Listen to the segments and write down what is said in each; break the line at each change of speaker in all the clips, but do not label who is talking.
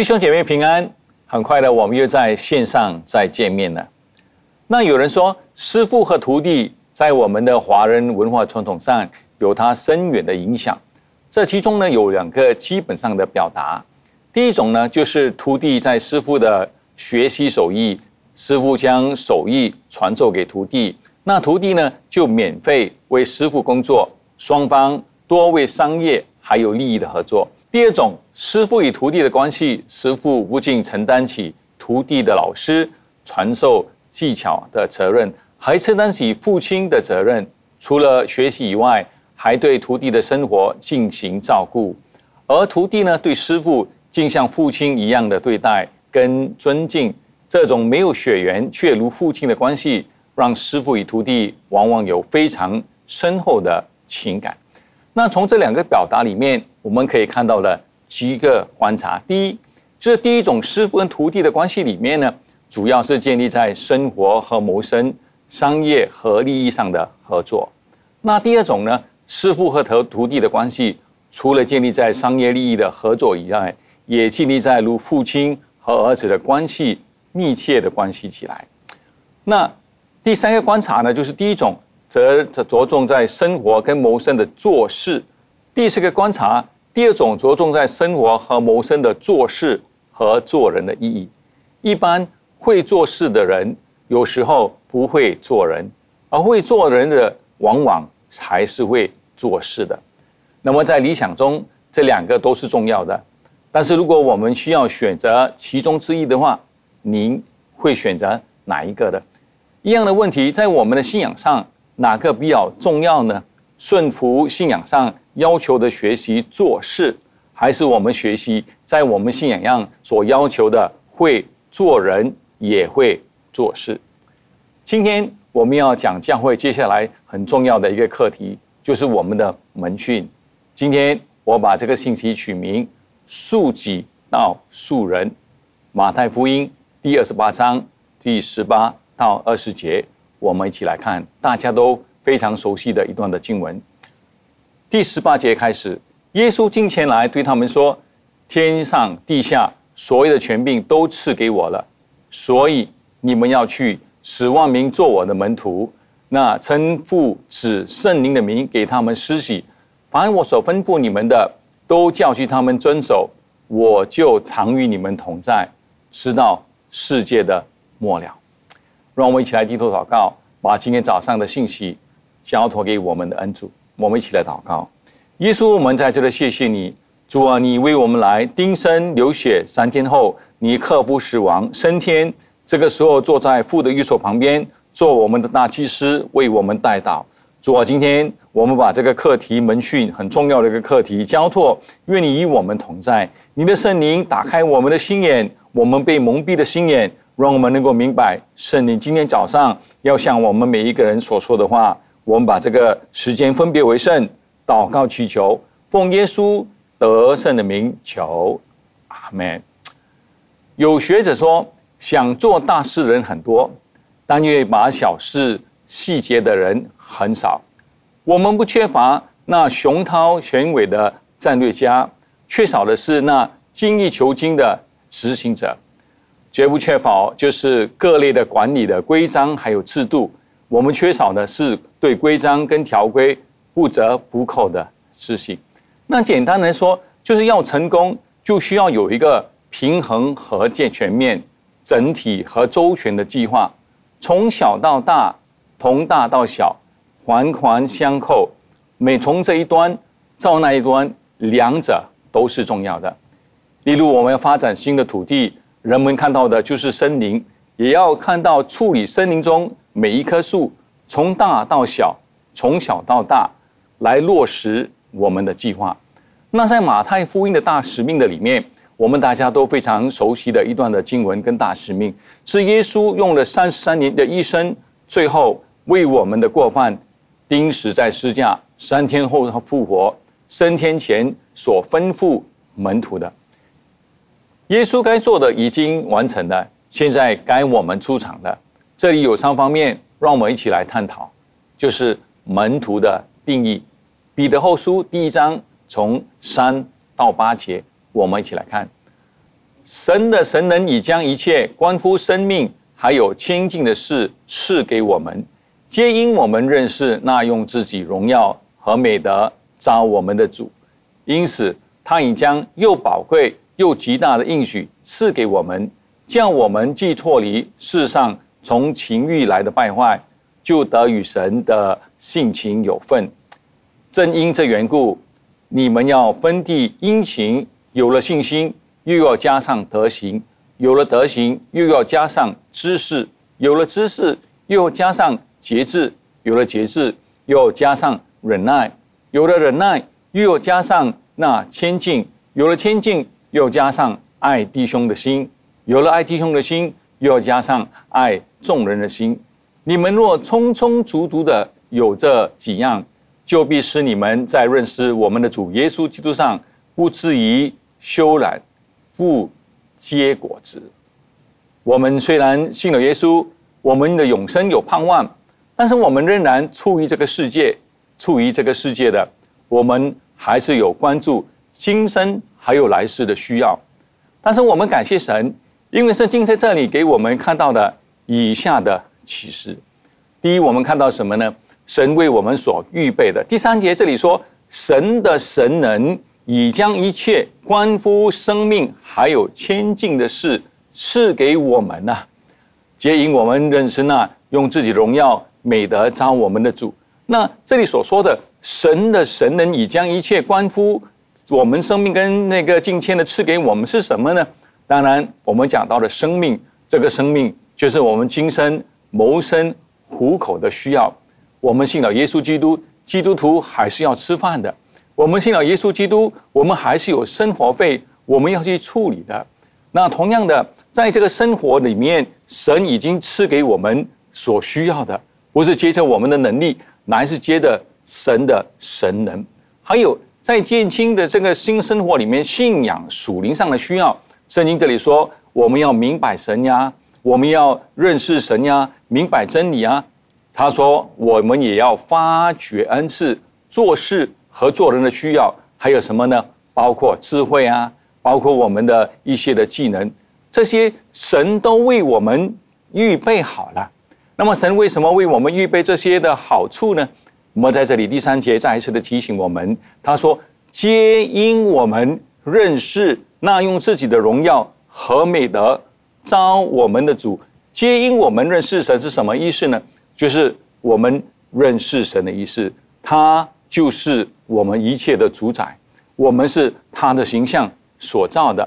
弟兄姐妹平安，很快的，我们又在线上再见面了。那有人说，师傅和徒弟在我们的华人文化传统上有它深远的影响。这其中呢，有两个基本上的表达。第一种呢，就是徒弟在师傅的学习手艺，师傅将手艺传授给徒弟，那徒弟呢就免费为师傅工作，双方多为商业还有利益的合作。第二种，师傅与徒弟的关系，师傅不仅承担起徒弟的老师传授技巧的责任，还承担起父亲的责任。除了学习以外，还对徒弟的生活进行照顾，而徒弟呢，对师傅。竟像父亲一样的对待跟尊敬，这种没有血缘却如父亲的关系，让师傅与徒弟往往有非常深厚的情感。那从这两个表达里面，我们可以看到了几个观察。第一，这第一种师傅跟徒弟的关系里面呢，主要是建立在生活和谋生、商业和利益上的合作。那第二种呢，师傅和徒徒弟的关系，除了建立在商业利益的合作以外，也建立在如父亲和儿子的关系密切的关系起来。那第三个观察呢，就是第一种则着着重在生活跟谋生的做事；第四个观察，第二种着重在生活和谋生的做事和做人的意义。一般会做事的人，有时候不会做人，而会做人的往往才是会做事的。那么在理想中，这两个都是重要的。但是，如果我们需要选择其中之一的话，您会选择哪一个的？一样的问题，在我们的信仰上，哪个比较重要呢？顺服信仰上要求的学习做事，还是我们学习在我们信仰上所要求的会做人也会做事？今天我们要讲教会接下来很重要的一个课题，就是我们的门训。今天我把这个信息取名。恕己到恕人，马太福音第二十八章第十八到二十节，我们一起来看大家都非常熟悉的一段的经文。第十八节开始，耶稣进前来对他们说：“天上地下所有的权柄都赐给我了，所以你们要去，使万民做我的门徒。那称父子圣灵的名给他们施洗，凡我所吩咐你们的。”都教训他们遵守，我就常与你们同在，直到世界的末了。让我们一起来低头祷告，把今天早上的信息交托给我们的恩主。我们一起来祷告，耶稣，我们在这里谢谢你，主啊，你为我们来钉身流血，三天后你克服死亡升天，这个时候坐在父的御所旁边，做我们的大祭司，为我们代祷。主啊，今天我们把这个课题门训很重要的一个课题交托，愿你与我们同在，你的圣灵打开我们的心眼，我们被蒙蔽的心眼，让我们能够明白圣灵今天早上要向我们每一个人所说的话。我们把这个时间分别为圣，祷告祈求，奉耶稣得胜的名求，阿门。有学者说，想做大事的人很多，但愿把小事细节的人。很少，我们不缺乏那雄涛雄伟的战略家，缺少的是那精益求精的执行者，绝不缺乏就是各类的管理的规章还有制度。我们缺少的是对规章跟条规不折不扣的执行。那简单来说，就是要成功，就需要有一个平衡和健全面、整体和周全的计划，从小到大，从大到小。环环相扣，每从这一端到那一端，两者都是重要的。例如，我们要发展新的土地，人们看到的就是森林，也要看到处理森林中每一棵树，从大到小，从小到大，来落实我们的计划。那在马太福音的大使命的里面，我们大家都非常熟悉的一段的经文跟大使命，是耶稣用了三十三年的一生，最后为我们的过犯。钉死在施架，三天后他复活，升天前所吩咐门徒的，耶稣该做的已经完成了，现在该我们出场了。这里有三方面，让我们一起来探讨，就是门徒的定义。彼得后书第一章从三到八节，我们一起来看。神的神能已将一切关乎生命还有清净的事赐给我们，皆因我们认识那用自己荣耀和美德招我们的主，因此他已将又宝贵又极大的应许赐给我们，叫我们既脱离世上从情欲来的败坏，就得与神的性情有份。正因这缘故，你们要分地殷勤，有了信心。又要加上德行，有了德行，又要加上知识，有了知识，又要加上节制，有了节制，又要加上忍耐，有了忍耐，又要加上那谦敬，有了谦敬，又加上爱弟兄的心，有了爱弟兄的心，又要加上爱众人的心。你们若充充足足的有这几样，就必使你们在认识我们的主耶稣基督上不至于羞懒。不结果子。我们虽然信了耶稣，我们的永生有盼望，但是我们仍然处于这个世界，处于这个世界的我们还是有关注今生还有来世的需要。但是我们感谢神，因为圣经在这里给我们看到的以下的启示：第一，我们看到什么呢？神为我们所预备的。第三节这里说，神的神能。已将一切关乎生命还有千进的事赐给我们呐，接引我们认识那用自己荣耀美德招我们的主。那这里所说的神的神能已将一切关乎我们生命跟那个近千的赐给我们是什么呢？当然，我们讲到的生命，这个生命就是我们今生谋生糊口的需要。我们信了耶稣基督，基督徒还是要吃饭的。我们信了耶稣基督，我们还是有生活费，我们要去处理的。那同样的，在这个生活里面，神已经赐给我们所需要的，不是接着我们的能力，乃是接着神的神能。还有在建清的这个新生活里面，信仰属灵上的需要，圣经这里说，我们要明白神呀，我们要认识神呀，明白真理啊。他说，我们也要发掘恩赐，做事。和做人的需要还有什么呢？包括智慧啊，包括我们的一些的技能，这些神都为我们预备好了。那么神为什么为我们预备这些的好处呢？我们在这里第三节再一次的提醒我们，他说：“皆因我们认识那用自己的荣耀和美德招我们的主，皆因我们认识神是什么意思呢？就是我们认识神的意思，他。”就是我们一切的主宰，我们是他的形象所造的。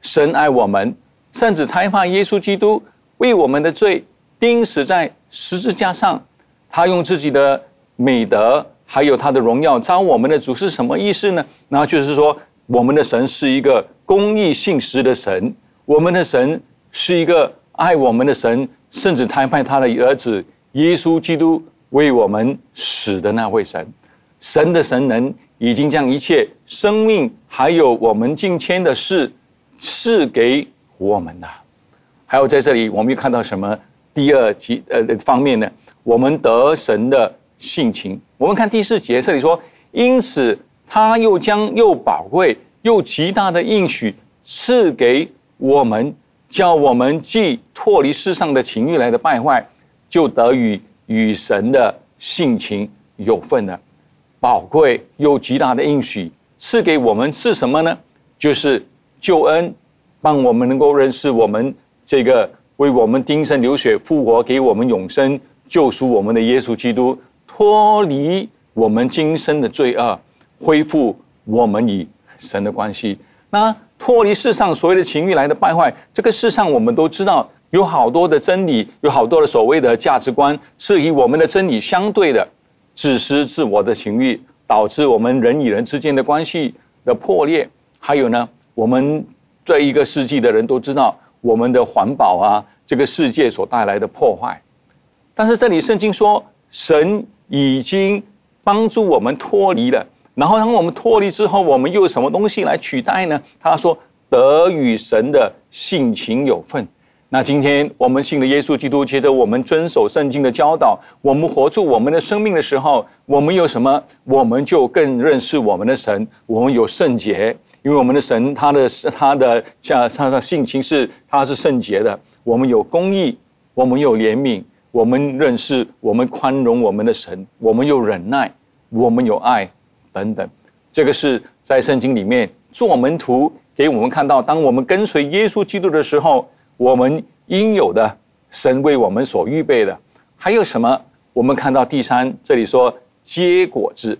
神爱我们，甚至差派耶稣基督为我们的罪钉死在十字架上。他用自己的美德，还有他的荣耀招我们的主是什么意思呢？那就是说，我们的神是一个公义信实的神，我们的神是一个爱我们的神，甚至差派他的儿子耶稣基督为我们死的那位神。神的神能已经将一切生命，还有我们近千的事赐给我们了。还有在这里，我们又看到什么？第二级呃方面呢？我们得神的性情。我们看第四节，这里说，因此他又将又宝贵又极大的应许赐给我们，叫我们既脱离世上的情欲来的败坏，就得与与神的性情有份了。宝贵又极大的应许赐给我们是什么呢？就是救恩，帮我们能够认识我们这个为我们钉身流血复活给我们永生救赎我们的耶稣基督，脱离我们今生的罪恶，恢复我们与神的关系。那脱离世上所谓的情欲来的败坏，这个世上我们都知道有好多的真理，有好多的所谓的价值观是与我们的真理相对的。自私自我的情欲，导致我们人与人之间的关系的破裂。还有呢，我们这一个世纪的人都知道，我们的环保啊，这个世界所带来的破坏。但是这里圣经说，神已经帮助我们脱离了。然后当我们脱离之后，我们又有什么东西来取代呢？他说，得与神的性情有份。那今天我们信了耶稣基督，接着我们遵守圣经的教导，我们活出我们的生命的时候，我们有什么？我们就更认识我们的神。我们有圣洁，因为我们的神他的他的像他的性情是他是圣洁的。我们有公义，我们有怜悯，我们认识我们宽容我们的神，我们有忍耐，我们有爱等等。这个是在圣经里面做门徒给我们看到，当我们跟随耶稣基督的时候。我们应有的神为我们所预备的，还有什么？我们看到第三，这里说结果子，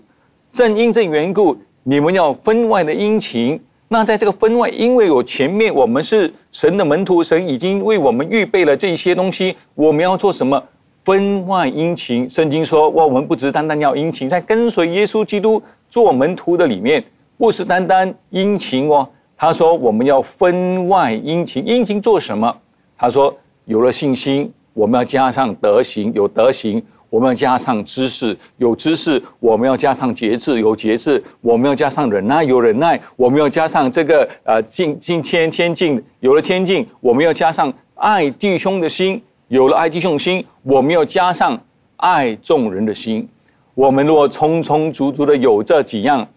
正因这缘故，你们要分外的殷勤。那在这个分外，因为有前面我们是神的门徒，神已经为我们预备了这些东西，我们要做什么？分外殷勤。圣经说，哇，我们不只单单要殷勤，在跟随耶稣基督做门徒的里面，不是单单殷勤哦。他说：“我们要分外殷勤，殷勤做什么？”他说：“有了信心，我们要加上德行；有德行，我们要加上知识；有知识，我们要加上节制；有节制，我们要加上忍耐；有忍耐，我们要加上这个呃敬敬谦谦敬；有了谦敬，我们要加上爱弟兄的心；有了爱弟兄心，我们要加上爱众人的心。我们若充充足足的有这几样，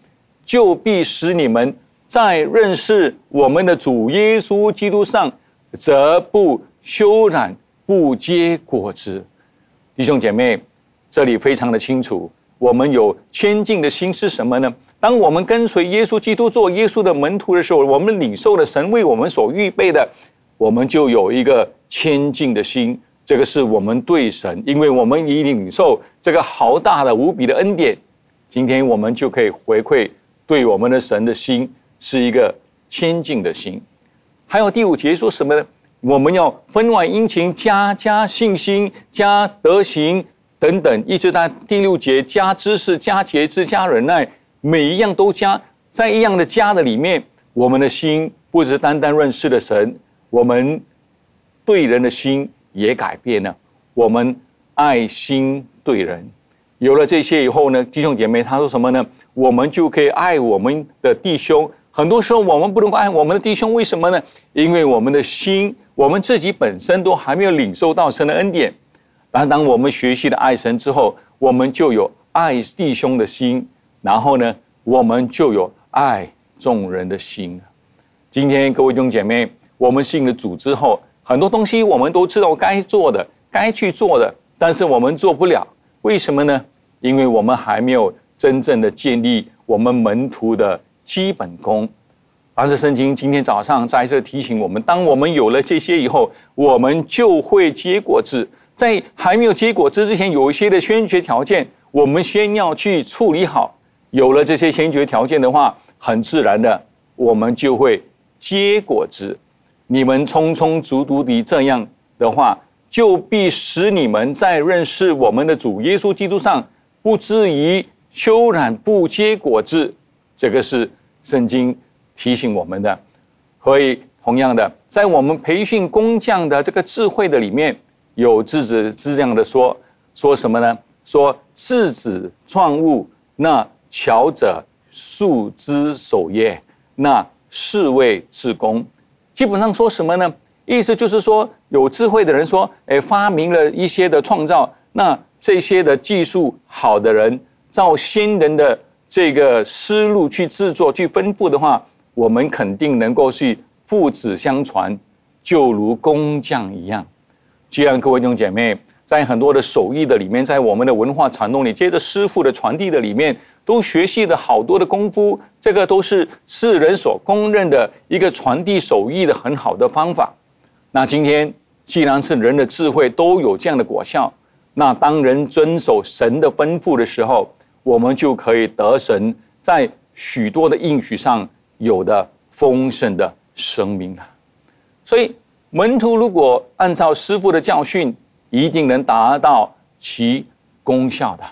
就必使你们。”在认识我们的主耶稣基督上，则不修染，不结果子。弟兄姐妹，这里非常的清楚，我们有谦敬的心是什么呢？当我们跟随耶稣基督做耶稣的门徒的时候，我们领受了神为我们所预备的，我们就有一个谦敬的心。这个是我们对神，因为我们已领受这个豪大的无比的恩典，今天我们就可以回馈对我们的神的心。是一个谦敬的心，还有第五节说什么呢？我们要分外殷勤，加加信心，加德行等等，一直到第六节加知识，加节制，加忍耐，每一样都加，在一样的加的里面，我们的心不是单单认识了神，我们对人的心也改变了，我们爱心对人，有了这些以后呢，弟兄姐妹，他说什么呢？我们就可以爱我们的弟兄。很多时候我们不能够爱我们的弟兄，为什么呢？因为我们的心，我们自己本身都还没有领受到神的恩典。但当我们学习了爱神之后，我们就有爱弟兄的心，然后呢，我们就有爱众人的心。今天各位弟兄姐妹，我们信了主之后，很多东西我们都知道该做的、该去做的，但是我们做不了。为什么呢？因为我们还没有真正的建立我们门徒的。基本功，而是圣经今天早上再次提醒我们：当我们有了这些以后，我们就会结果子。在还没有结果子之前，有一些的先决条件，我们先要去处理好。有了这些先决条件的话，很自然的，我们就会结果子。你们充充足足的这样的话，就必使你们在认识我们的主耶稣基督上，不至于修染不结果子。这个是。圣经提醒我们的，所以同样的，在我们培训工匠的这个智慧的里面，有智子这样的说说什么呢？说智子创物，那巧者树之守业，那是谓智工。基本上说什么呢？意思就是说，有智慧的人说，哎，发明了一些的创造，那这些的技术好的人，照先人的。这个思路去制作、去分布的话，我们肯定能够去父子相传，就如工匠一样。既然各位弟兄姐妹在很多的手艺的里面，在我们的文化传统里，接着师傅的传递的里面，都学习了好多的功夫，这个都是世人所公认的一个传递手艺的很好的方法。那今天既然是人的智慧都有这样的果效，那当人遵守神的吩咐的时候，我们就可以得神在许多的应许上有的丰盛的生命了。所以门徒如果按照师傅的教训，一定能达到其功效的。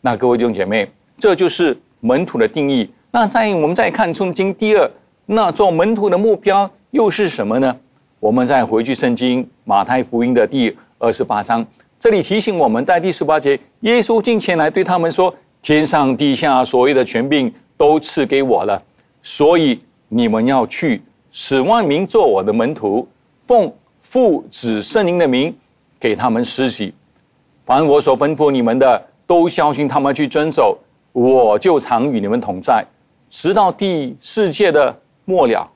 那各位弟兄姐妹，这就是门徒的定义。那在我们再看圣经第二，那做门徒的目标又是什么呢？我们再回去圣经马太福音的第二十八章。这里提醒我们，在第十八节，耶稣进前来对他们说：“天上地下所有的权柄都赐给我了，所以你们要去，使万民做我的门徒，奉父、子、圣灵的名给他们施洗。凡我所吩咐你们的，都教训他们去遵守。我就常与你们同在，直到第世界的末了。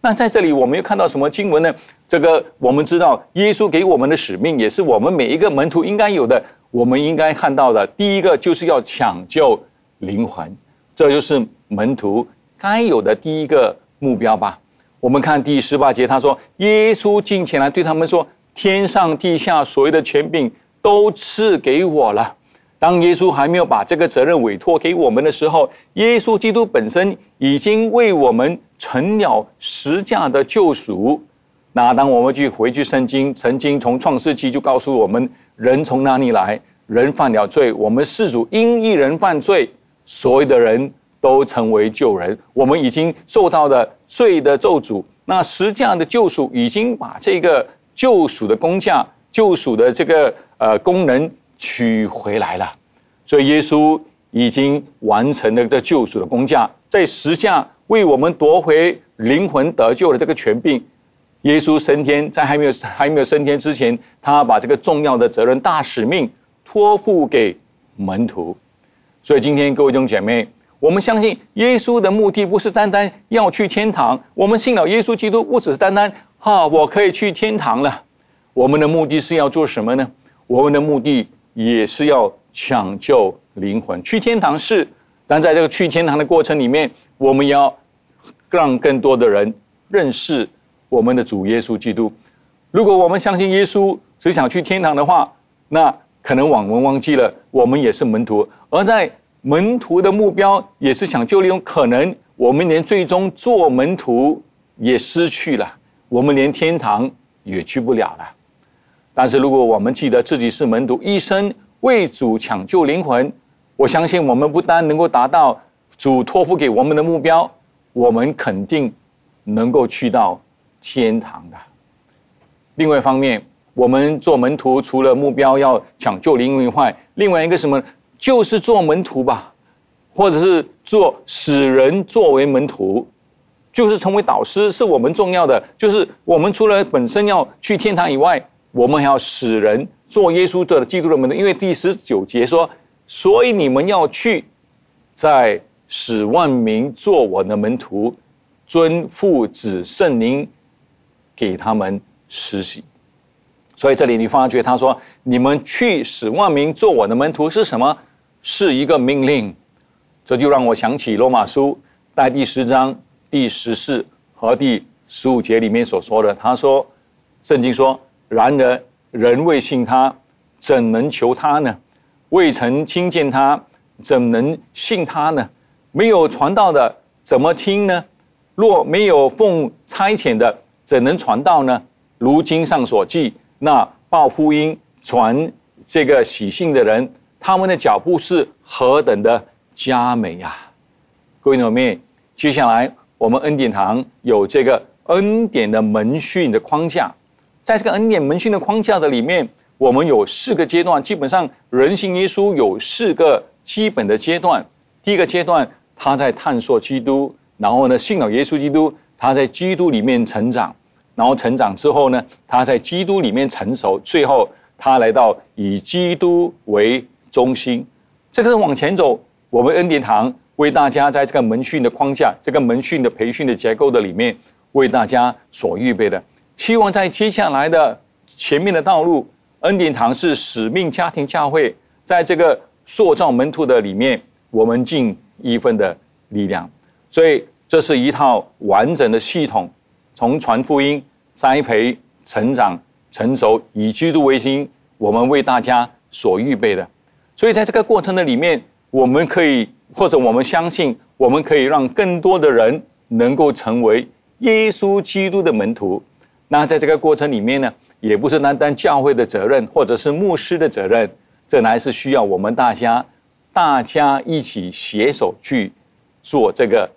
那在这里，我们又看到什么经文呢？这个我们知道，耶稣给我们的使命，也是我们每一个门徒应该有的。我们应该看到的，第一个就是要抢救灵魂，这就是门徒该有的第一个目标吧。我们看第十八节，他说：“耶稣进前来对他们说，天上地下所有的权柄都赐给我了。”当耶稣还没有把这个责任委托给我们的时候，耶稣基督本身已经为我们成了十架的救赎。那当我们去回去圣经，曾经从创世纪就告诉我们，人从哪里来？人犯了罪，我们世主因一人犯罪，所有的人都成为救人。我们已经受到了罪的咒诅。那十架的救赎已经把这个救赎的工价、救赎的这个呃功能。取回来了，所以耶稣已经完成了这救赎的工价，在十架为我们夺回灵魂得救的这个权柄。耶稣升天，在还没有还没有升天之前，他把这个重要的责任、大使命托付给门徒。所以今天各位弟兄姐妹，我们相信耶稣的目的不是单单要去天堂，我们信了耶稣基督，不只是单单哈我可以去天堂了。我们的目的是要做什么呢？我们的目的。也是要抢救灵魂，去天堂是，但在这个去天堂的过程里面，我们要让更多的人认识我们的主耶稣基督。如果我们相信耶稣只想去天堂的话，那可能我们忘记了我们也是门徒，而在门徒的目标也是想救灵魂，可能我们连最终做门徒也失去了，我们连天堂也去不了了。但是，如果我们记得自己是门徒，一生为主抢救灵魂，我相信我们不单能够达到主托付给我们的目标，我们肯定能够去到天堂的。另外一方面，我们做门徒除了目标要抢救灵魂外，另外一个什么，就是做门徒吧，或者是做使人作为门徒，就是成为导师，是我们重要的。就是我们除了本身要去天堂以外，我们还要使人做耶稣的基督的门徒，因为第十九节说：“所以你们要去，在使万民做我的门徒，尊父子圣灵，给他们实习。”所以这里你发觉他说：“你们去使万民做我的门徒是什么？是一个命令。”这就让我想起罗马书在第十章第十四和第十五节里面所说的。他说：“圣经说。”然而，人未信他，怎能求他呢？未曾听见他，怎能信他呢？没有传道的，怎么听呢？若没有奉差遣的，怎能传道呢？如经上所记，那报福音、传这个喜信的人，他们的脚步是何等的佳美呀！各位朋友们，接下来我们恩典堂有这个恩典的门训的框架。在这个恩典门训的框架的里面，我们有四个阶段。基本上，人性耶稣有四个基本的阶段。第一个阶段，他在探索基督，然后呢，信了耶稣基督，他在基督里面成长，然后成长之后呢，他在基督里面成熟，最后他来到以基督为中心。这个是往前走。我们恩典堂为大家在这个门训的框架、这个门训的培训的结构的里面，为大家所预备的。希望在接下来的前面的道路，恩典堂是使命家庭教会，在这个塑造门徒的里面，我们尽一份的力量。所以这是一套完整的系统，从传福音、栽培、成长、成熟，以基督为心，我们为大家所预备的。所以在这个过程的里面，我们可以或者我们相信，我们可以让更多的人能够成为耶稣基督的门徒。那在这个过程里面呢，也不是单单教会的责任，或者是牧师的责任，这还是需要我们大家，大家一起携手去做这个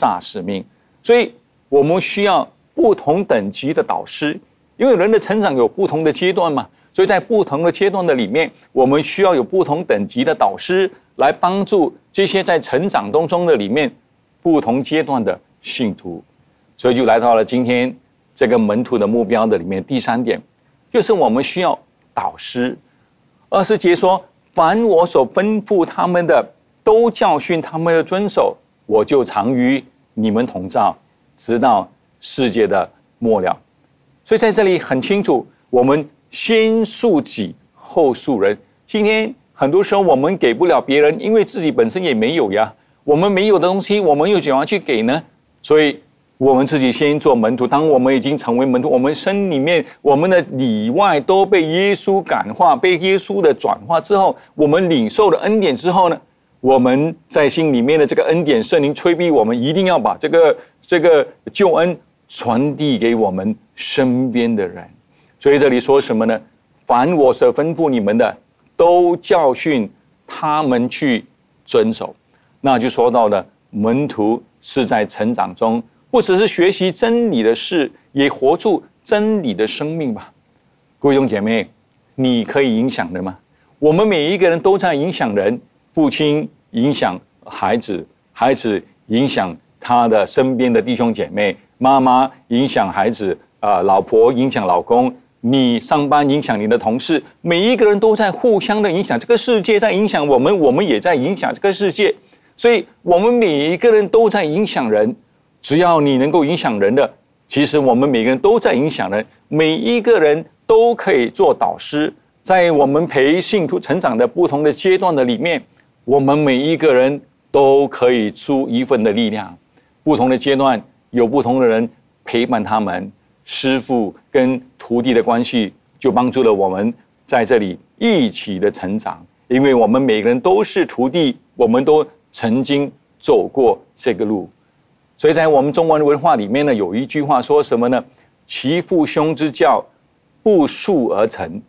大使命。所以，我们需要不同等级的导师，因为人的成长有不同的阶段嘛。所以在不同的阶段的里面，我们需要有不同等级的导师来帮助这些在成长当中的里面不同阶段的信徒。所以就来到了今天。这个门徒的目标的里面，第三点就是我们需要导师。二十节说：“凡我所吩咐他们的，都教训他们的遵守，我就常与你们同在，直到世界的末了。”所以在这里很清楚，我们先树己后树人。今天很多时候我们给不了别人，因为自己本身也没有呀。我们没有的东西，我们又怎样去给呢？所以。我们自己先做门徒。当我们已经成为门徒，我们身里面、我们的里外都被耶稣感化、被耶稣的转化之后，我们领受了恩典之后呢，我们在心里面的这个恩典圣灵催逼我们，一定要把这个这个救恩传递给我们身边的人。所以这里说什么呢？凡我所吩咐你们的，都教训他们去遵守。那就说到了门徒是在成长中。不只是学习真理的事，也活出真理的生命吧。各位兄姐妹，你可以影响人吗？我们每一个人都在影响人，父亲影响孩子，孩子影响他的身边的弟兄姐妹，妈妈影响孩子，啊，老婆影响老公，你上班影响你的同事，每一个人都在互相的影响，这个世界在影响我们，我们也在影响这个世界，所以我们每一个人都在影响人。只要你能够影响人的，其实我们每个人都在影响人，每一个人都可以做导师。在我们培信徒成长的不同的阶段的里面，我们每一个人都可以出一份的力量。不同的阶段有不同的人陪伴他们，师傅跟徒弟的关系就帮助了我们在这里一起的成长。因为我们每个人都是徒弟，我们都曾经走过这个路。所以在我们中文文化里面呢，有一句话说什么呢？其父兄之教，不速而成；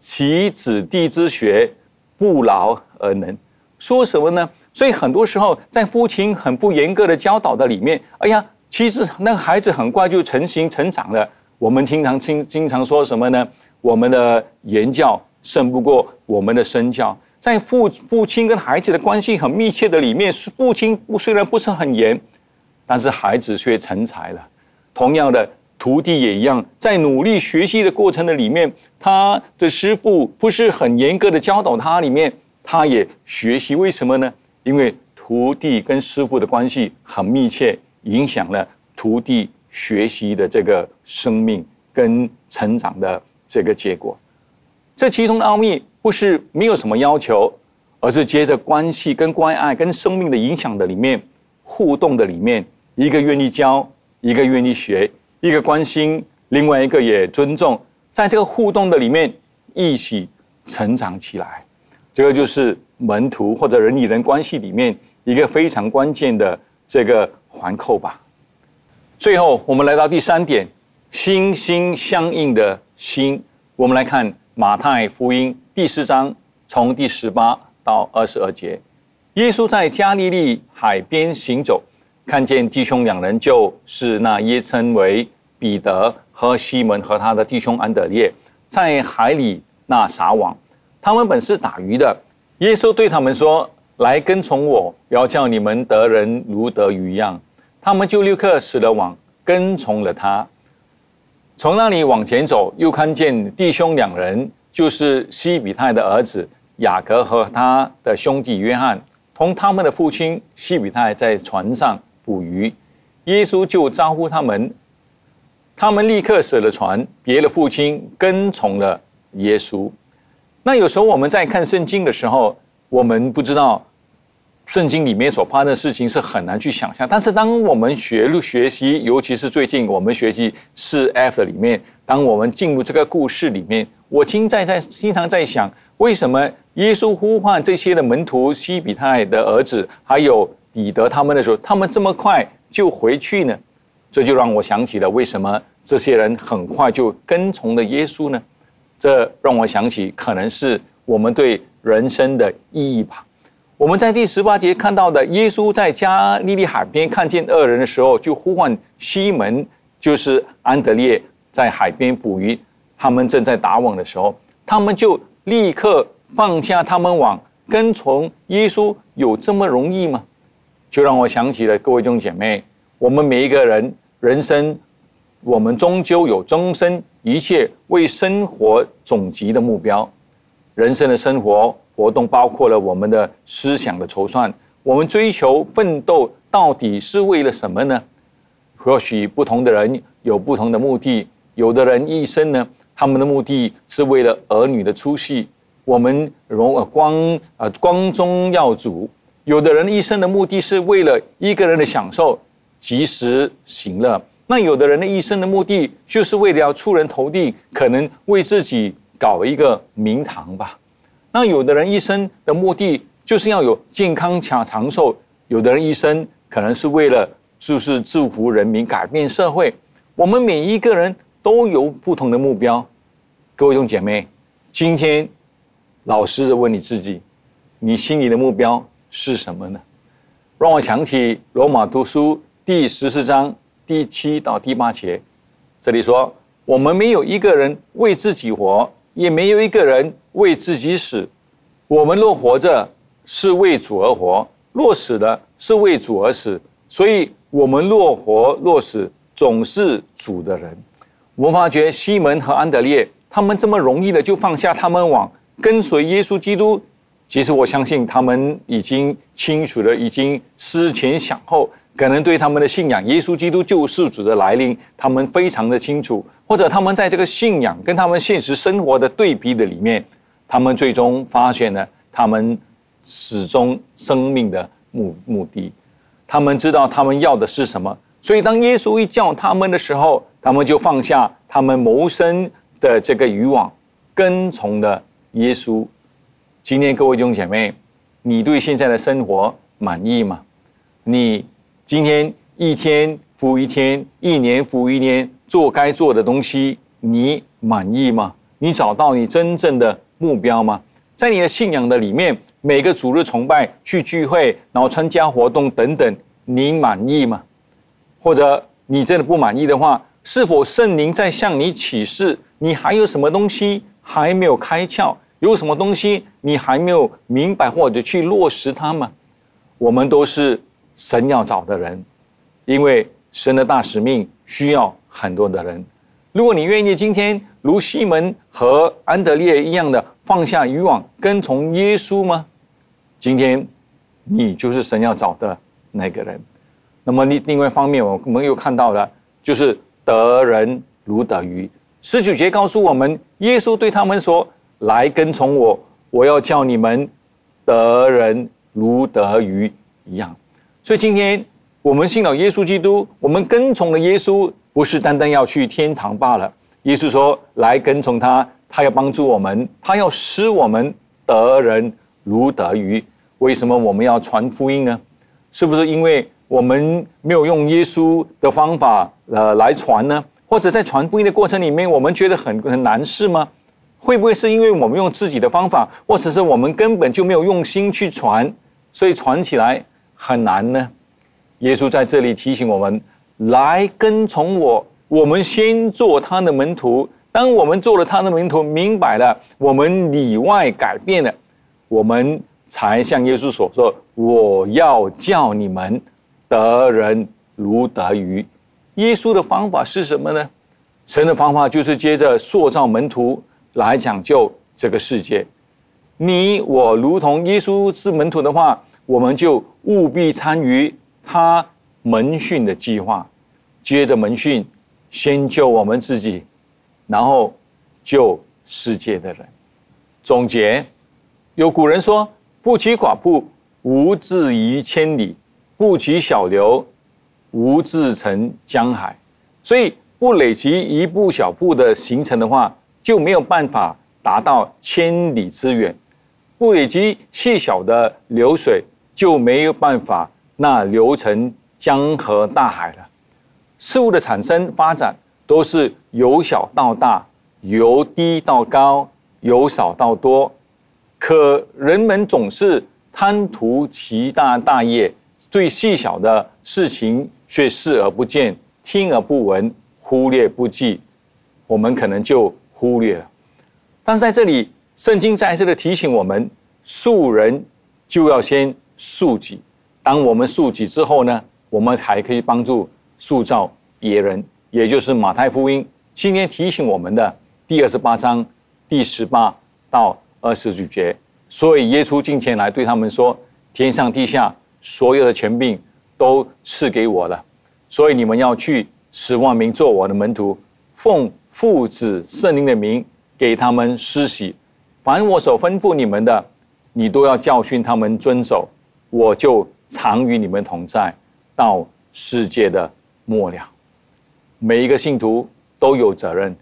其子弟之学，不劳而能。说什么呢？所以很多时候在父亲很不严格的教导的里面，哎呀，其实那个孩子很快就成型成长了。我们经常经经常说什么呢？我们的言教胜不过我们的身教。在父父亲跟孩子的关系很密切的里面，父亲虽然不是很严。但是孩子却成才了，同样的徒弟也一样，在努力学习的过程的里面，他的师傅不是很严格的教导他，里面他也学习。为什么呢？因为徒弟跟师傅的关系很密切，影响了徒弟学习的这个生命跟成长的这个结果。这其中的奥秘不是没有什么要求，而是接着关系跟关爱跟生命的影响的里面互动的里面。一个愿意教，一个愿意学，一个关心，另外一个也尊重，在这个互动的里面一起成长起来，这个就是门徒或者人与人关系里面一个非常关键的这个环扣吧。最后，我们来到第三点，心心相印的心。我们来看马太福音第四章，从第十八到二十二节，耶稣在加利利海边行走。看见弟兄两人，就是那耶称为彼得和西门和他的弟兄安德烈，在海里那撒网。他们本是打鱼的。耶稣对他们说：“来跟从我，要叫你们得人如得鱼一样。”他们就立刻使了网，跟从了他。从那里往前走，又看见弟兄两人，就是西比泰的儿子雅各和他的兄弟约翰，同他们的父亲西比泰在船上。捕鱼，耶稣就招呼他们，他们立刻舍了船，别了父亲，跟从了耶稣。那有时候我们在看圣经的时候，我们不知道圣经里面所发生的事情是很难去想象。但是当我们学入学习，尤其是最近我们学习四 F 的里面，当我们进入这个故事里面，我经在在经常在想，为什么耶稣呼唤这些的门徒西比泰的儿子，还有。彼得他们的时候，他们这么快就回去呢？这就让我想起了为什么这些人很快就跟从了耶稣呢？这让我想起，可能是我们对人生的意义吧。我们在第十八节看到的，耶稣在加利利海边看见二人的时候，就呼唤西门，就是安德烈，在海边捕鱼。他们正在打网的时候，他们就立刻放下他们网，跟从耶稣。有这么容易吗？就让我想起了各位弟兄姐妹，我们每一个人人生我们终究有终身一切为生活总及的目标。人生的生活活动包括了我们的思想的筹算。我们追求奋斗到底是为了什么呢？或许不同的人有不同的目的。有的人一生呢，他们的目的是为了儿女的出息。我们荣光啊光宗耀祖。有的人一生的目的是为了一个人的享受，及时行乐。那有的人的一生的目的就是为了要出人头地，可能为自己搞一个名堂吧。那有的人一生的目的就是要有健康长长寿。有的人一生可能是为了就是祝福人民、改变社会。我们每一个人都有不同的目标。各位弟兄姐妹，今天老实的问你自己，你心里的目标？是什么呢？让我想起罗马读书第十四章第七到第八节，这里说：我们没有一个人为自己活，也没有一个人为自己死。我们若活着，是为主而活；若死了，是为主而死。所以，我们若活若死，总是主的人。我们发觉西门和安德烈，他们这么容易的就放下他们，往跟随耶稣基督。其实我相信他们已经清楚的，已经思前想后，可能对他们的信仰耶稣基督救世主的来临，他们非常的清楚，或者他们在这个信仰跟他们现实生活的对比的里面，他们最终发现了他们始终生命的目目的，他们知道他们要的是什么，所以当耶稣一叫他们的时候，他们就放下他们谋生的这个渔网，跟从了耶稣。今天各位弟兄姐妹，你对现在的生活满意吗？你今天一天复一天，一年复一年做该做的东西，你满意吗？你找到你真正的目标吗？在你的信仰的里面，每个主日崇拜、去聚会，然后参加活动等等，你满意吗？或者你真的不满意的话，是否圣灵在向你启示，你还有什么东西还没有开窍？有什么东西你还没有明白或者去落实它吗？我们都是神要找的人，因为神的大使命需要很多的人。如果你愿意今天如西门和安德烈一样的放下渔网跟从耶稣吗？今天你就是神要找的那个人。那么另另外一方面，我们又看到了，就是得人如得鱼。十九节告诉我们，耶稣对他们说。来跟从我，我要叫你们得人如得鱼一样。所以今天我们信了耶稣基督，我们跟从了耶稣，不是单单要去天堂罢了。耶稣说：“来跟从他，他要帮助我们，他要使我们得人如得鱼。”为什么我们要传福音呢？是不是因为我们没有用耶稣的方法呃来传呢？或者在传福音的过程里面，我们觉得很很难事吗？会不会是因为我们用自己的方法，或者是我们根本就没有用心去传，所以传起来很难呢？耶稣在这里提醒我们：来跟从我，我们先做他的门徒。当我们做了他的门徒，明白了，我们里外改变了，我们才像耶稣所说：“我要叫你们得人如得鱼。”耶稣的方法是什么呢？神的方法就是接着塑造门徒。来讲究这个世界，你我如同耶稣是门徒的话，我们就务必参与他门训的计划。接着门训，先救我们自己，然后救世界的人。总结，有古人说：“不娶寡妇，无至于千里；不娶小流，无志成江海。”所以，不累积一步小步的行程的话。就没有办法达到千里之远，不累积细小的流水，就没有办法那流成江河大海了。事物的产生发展都是由小到大，由低到高，由少到多。可人们总是贪图其大大业，最细小的事情却视而不见，听而不闻，忽略不计。我们可能就。忽略了，但是在这里，圣经再一次的提醒我们：树人就要先树己。当我们树己之后呢，我们才可以帮助塑造别人。也就是马太福音今天提醒我们的第二十八章第十八到二十九节。所以耶稣进前来对他们说：“天上地下所有的权柄都赐给我了，所以你们要去十万名做我的门徒，奉父子圣灵的名给他们施洗。凡我所吩咐你们的，你都要教训他们遵守。我就常与你们同在，到世界的末了。每一个信徒都有责任，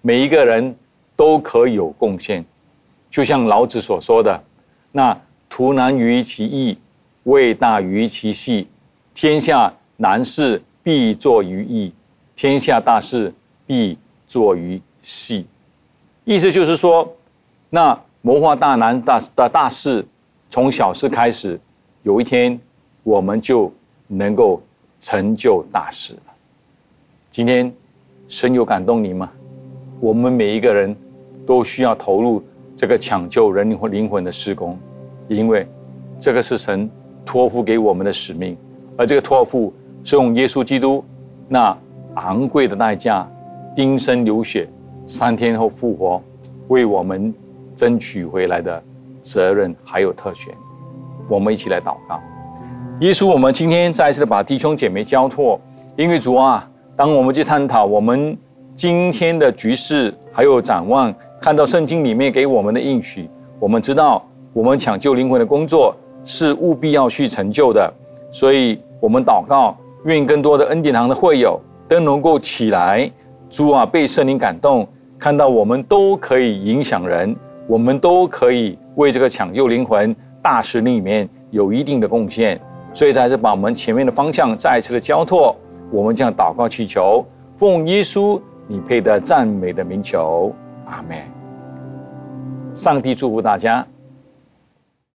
每一个人都可有贡献。”就像老子所说的：“那图难于其易，位大于其细。天下难事必作于易，天下大事必作于细。”意思就是说，那谋划大难大的大事，从小事开始，有一天我们就能够成就大事了。今天神有感动你吗？我们每一个人都需要投入。这个抢救人灵魂灵魂的施工，因为这个是神托付给我们的使命，而这个托付是用耶稣基督那昂贵的代价，丁身流血，三天后复活，为我们争取回来的责任还有特权。我们一起来祷告，耶稣，我们今天再一次把弟兄姐妹交托，因为主啊，当我们去探讨我们今天的局势还有展望。看到圣经里面给我们的应许，我们知道我们抢救灵魂的工作是务必要去成就的，所以我们祷告，愿更多的恩典堂的会友都能够起来，主啊，被圣灵感动，看到我们都可以影响人，我们都可以为这个抢救灵魂大事里面有一定的贡献，所以才是把我们前面的方向再一次的交错，我们将祷告祈求，奉耶稣你配得赞美的名求，阿门。上帝祝福大家。